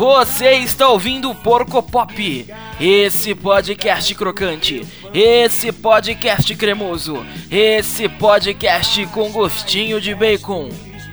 Você está ouvindo o Porco Pop, esse podcast crocante, esse podcast cremoso, esse podcast com gostinho de bacon.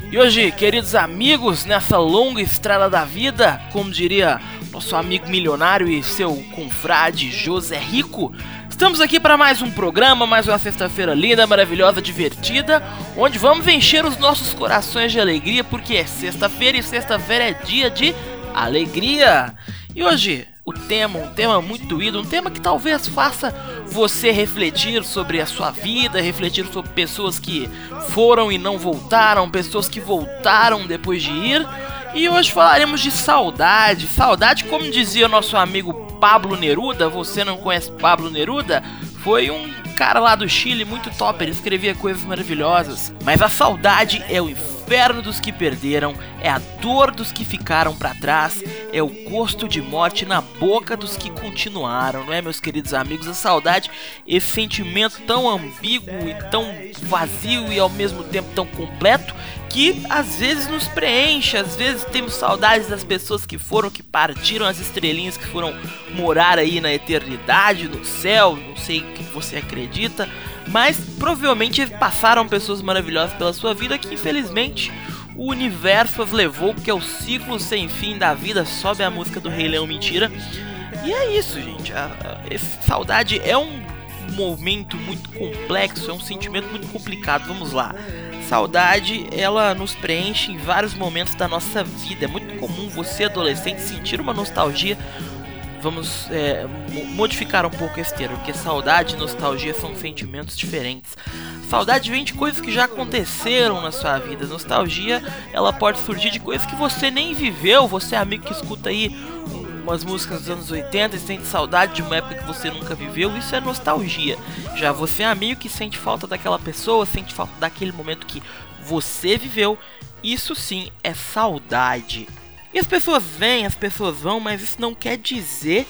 E hoje, queridos amigos, nessa longa estrada da vida, como diria nosso amigo milionário e seu confrade José Rico, estamos aqui para mais um programa, mais uma sexta-feira linda, maravilhosa, divertida, onde vamos encher os nossos corações de alegria, porque é sexta-feira e sexta-feira é dia de alegria. E hoje, o tema, um tema muito doído, um tema que talvez faça você refletir sobre a sua vida, refletir sobre pessoas que foram e não voltaram, pessoas que voltaram depois de ir. E hoje falaremos de saudade. Saudade, como dizia nosso amigo Pablo Neruda, você não conhece Pablo Neruda? Foi um cara lá do Chile muito top, ele escrevia coisas maravilhosas. Mas a saudade é o inferno dos que perderam, é a dor dos que ficaram para trás, é o gosto de morte na boca dos que continuaram, não é, meus queridos amigos? A saudade, esse sentimento tão ambíguo e tão vazio e ao mesmo tempo tão completo que às vezes nos preenche, às vezes temos saudades das pessoas que foram, que partiram, as estrelinhas que foram morar aí na eternidade, no céu, não sei o que você acredita, mas provavelmente passaram pessoas maravilhosas pela sua vida que infelizmente o universo as levou, porque é o ciclo sem fim da vida, sobe a música do Rei Leão Mentira. E é isso, gente. A, a, saudade é um momento muito complexo, é um sentimento muito complicado. Vamos lá. Saudade, ela nos preenche em vários momentos da nossa vida. É muito comum você, adolescente, sentir uma nostalgia. Vamos é, modificar um pouco esse termo, porque saudade e nostalgia são sentimentos diferentes. Saudade vem de coisas que já aconteceram na sua vida. Nostalgia, ela pode surgir de coisas que você nem viveu. Você é amigo que escuta aí umas músicas dos anos 80 e sente saudade de uma época que você nunca viveu, isso é nostalgia. Já você é amigo que sente falta daquela pessoa, sente falta daquele momento que você viveu, isso sim é saudade. E as pessoas vêm, as pessoas vão, mas isso não quer dizer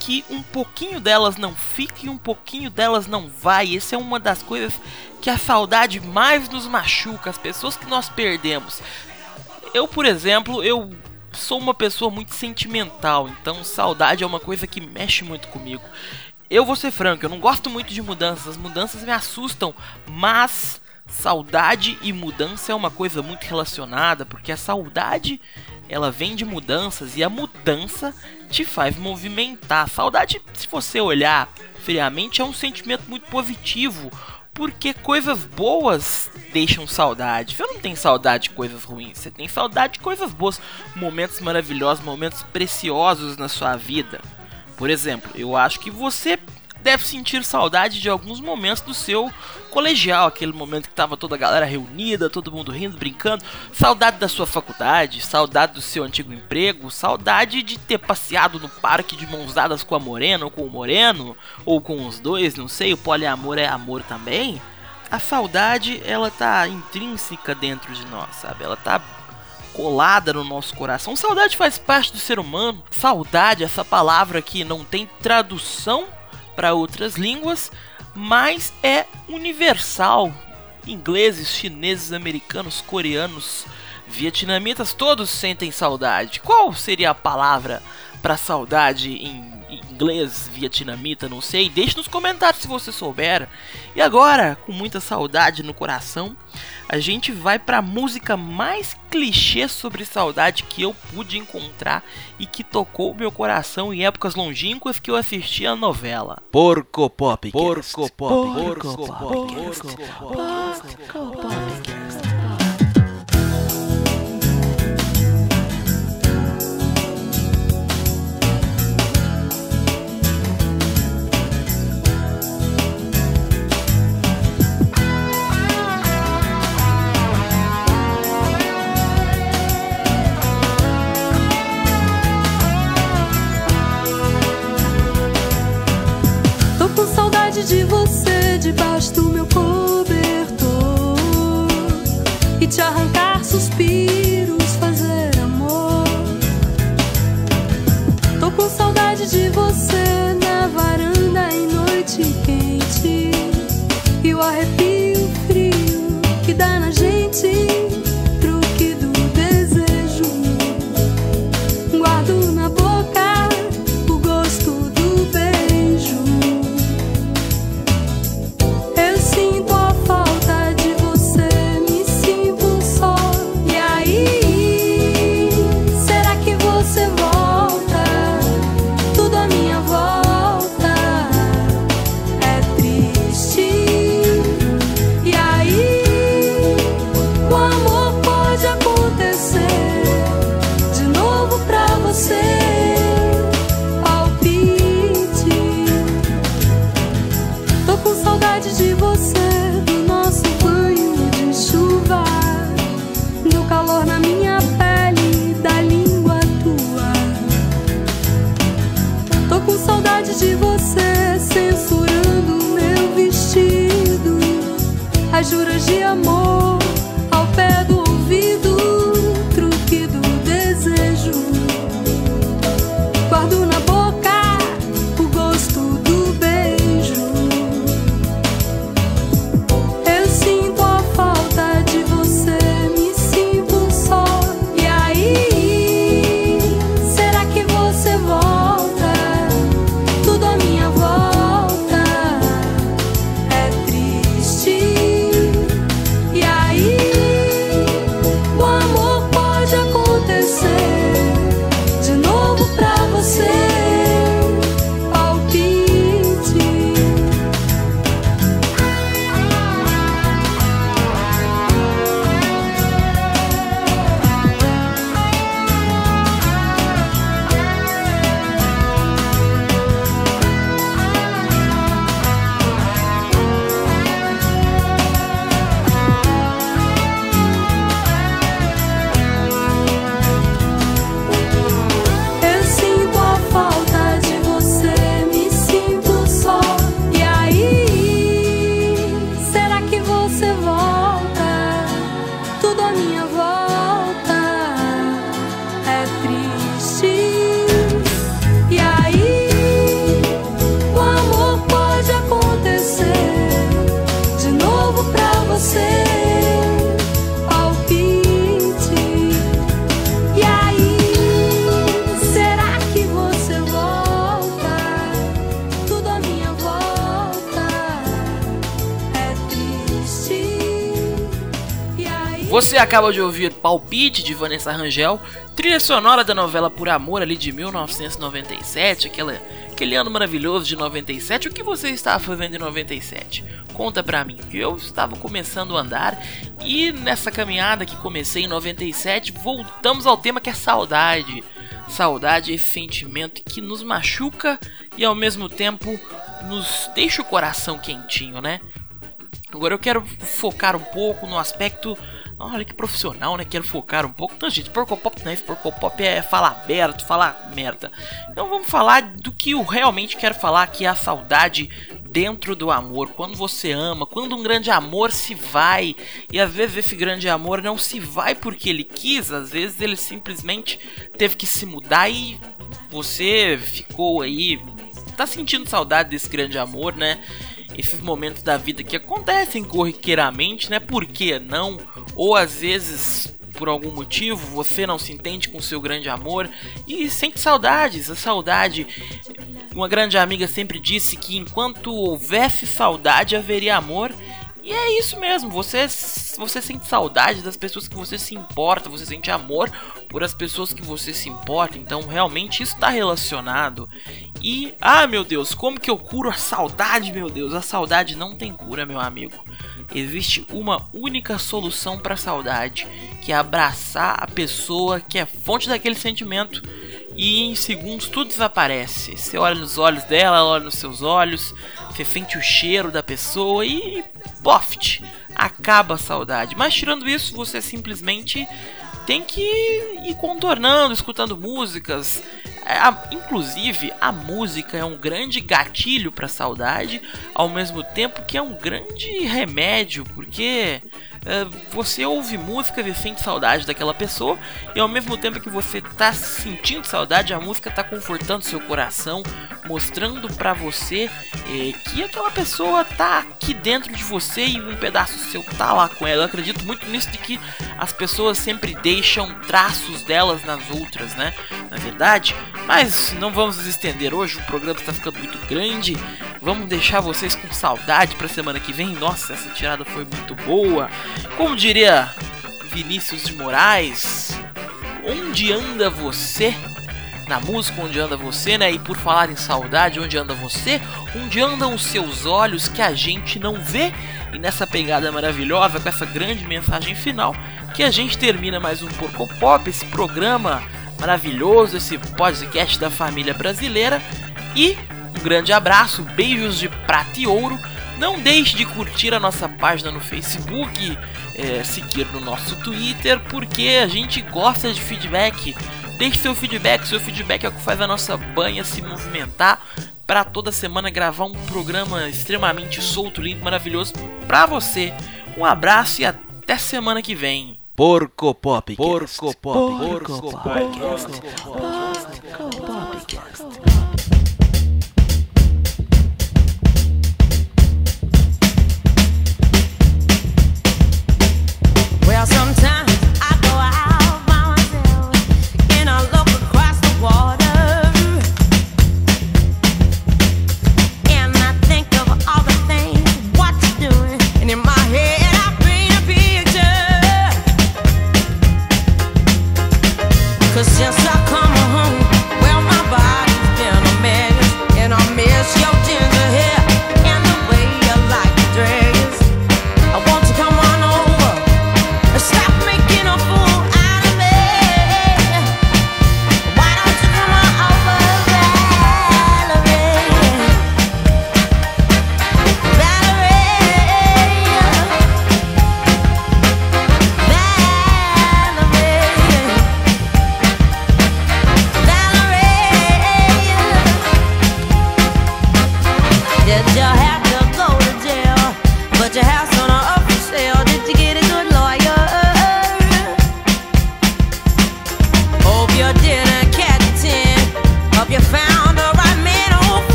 que um pouquinho delas não fica e um pouquinho delas não vai. Essa é uma das coisas que a saudade mais nos machuca, as pessoas que nós perdemos. Eu, por exemplo, eu sou uma pessoa muito sentimental, então saudade é uma coisa que mexe muito comigo. Eu vou ser franco, eu não gosto muito de mudanças, as mudanças me assustam, mas saudade e mudança é uma coisa muito relacionada, porque a saudade ela vem de mudanças e a mudança te faz movimentar. Saudade, se você olhar friamente, é um sentimento muito positivo, porque coisas boas deixam saudade. Você não tem saudade de coisas ruins, você tem saudade de coisas boas, momentos maravilhosos, momentos preciosos na sua vida. Por exemplo, eu acho que você deve sentir saudade de alguns momentos do seu colegial, aquele momento que tava toda a galera reunida, todo mundo rindo, brincando, saudade da sua faculdade, saudade do seu antigo emprego, saudade de ter passeado no parque de mãos dadas com a morena ou com o moreno, ou com os dois, não sei, o poliamor é amor também. A saudade, ela tá intrínseca dentro de nós, sabe? Ela tá colada no nosso coração. Saudade faz parte do ser humano. Saudade, essa palavra que não tem tradução para outras línguas, mas é universal. Ingleses, chineses, americanos, coreanos, vietnamitas, todos sentem saudade. Qual seria a palavra para saudade em inglês, vietnamita, não sei? Deixe nos comentários se você souber. E agora, com muita saudade no coração, a gente vai para a música mais clichê sobre saudade que eu pude encontrar e que tocou meu coração em épocas longínquas que eu assistia a novela. Porco Pop. Porco Pop. Porco Pop. Porco Pop. Porco Pop. Tô Você acaba de ouvir Palpite de Vanessa Rangel, trilha sonora da novela Por Amor ali de 1997, aquela, aquele ano maravilhoso de 97. O que você estava fazendo em 97? Conta pra mim, que eu estava começando a andar e nessa caminhada que comecei em 97, voltamos ao tema que é saudade. Saudade é sentimento que nos machuca e ao mesmo tempo nos deixa o coração quentinho, né? Agora eu quero focar um pouco no aspecto Olha que profissional, né? Quero focar um pouco. Então, gente, Porcopop não é. Porcopop é falar aberto, falar merda. Então vamos falar do que eu realmente quero falar, que é a saudade dentro do amor. Quando você ama, quando um grande amor se vai. E às vezes esse grande amor não se vai porque ele quis, às vezes ele simplesmente teve que se mudar e você ficou aí. Tá sentindo saudade desse grande amor, né? esses momentos da vida que acontecem corriqueiramente, né? Por que não? Ou às vezes por algum motivo você não se entende com seu grande amor e sente saudades. A saudade, uma grande amiga sempre disse que enquanto houvesse saudade haveria amor. E é isso mesmo, você, você sente saudade das pessoas que você se importa, você sente amor por as pessoas que você se importa, então realmente isso está relacionado. E, ah meu Deus, como que eu curo a saudade, meu Deus? A saudade não tem cura, meu amigo. Existe uma única solução para a saudade, que é abraçar a pessoa que é fonte daquele sentimento e em segundos tudo desaparece. Você olha nos olhos dela, ela olha nos seus olhos, você sente o cheiro da pessoa e poft, acaba a saudade. Mas tirando isso, você simplesmente tem que ir contornando, escutando músicas. É, a, inclusive, a música é um grande gatilho para saudade, ao mesmo tempo que é um grande remédio, porque você ouve música e sente saudade daquela pessoa, e ao mesmo tempo que você tá sentindo saudade, a música tá confortando seu coração, mostrando para você é, que aquela pessoa tá aqui dentro de você e um pedaço seu tá lá com ela. Eu acredito muito nisso de que as pessoas sempre deixam traços delas nas outras, né? Na verdade, mas não vamos nos estender hoje, o programa está ficando muito grande. Vamos deixar vocês com saudade para semana que vem. Nossa, essa tirada foi muito boa. Como diria Vinícius de Moraes, onde anda você? Na música, onde anda você, né? E por falar em saudade, onde anda você? Onde andam os seus olhos que a gente não vê? E nessa pegada maravilhosa, com essa grande mensagem final, que a gente termina mais um Porco Pop, esse programa maravilhoso, esse podcast da família brasileira. E um grande abraço, beijos de prata e ouro. Não deixe de curtir a nossa página no Facebook, é, seguir no nosso Twitter, porque a gente gosta de feedback. Deixe seu feedback, seu feedback é o que faz a nossa banha se movimentar para toda semana gravar um programa extremamente solto, lindo, maravilhoso para você. Um abraço e até semana que vem. Porco Pop. Porco Pop. Porco Pop. Porco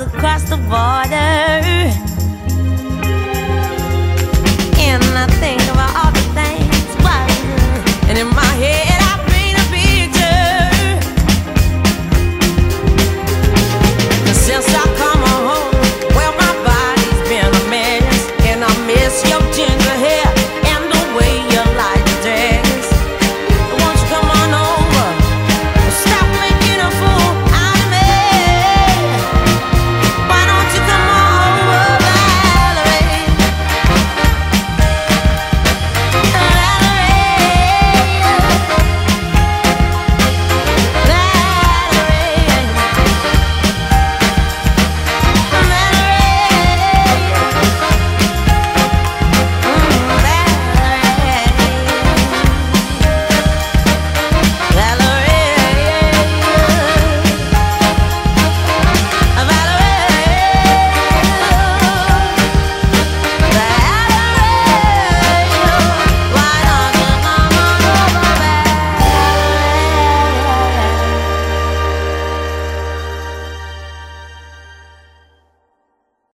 across the border.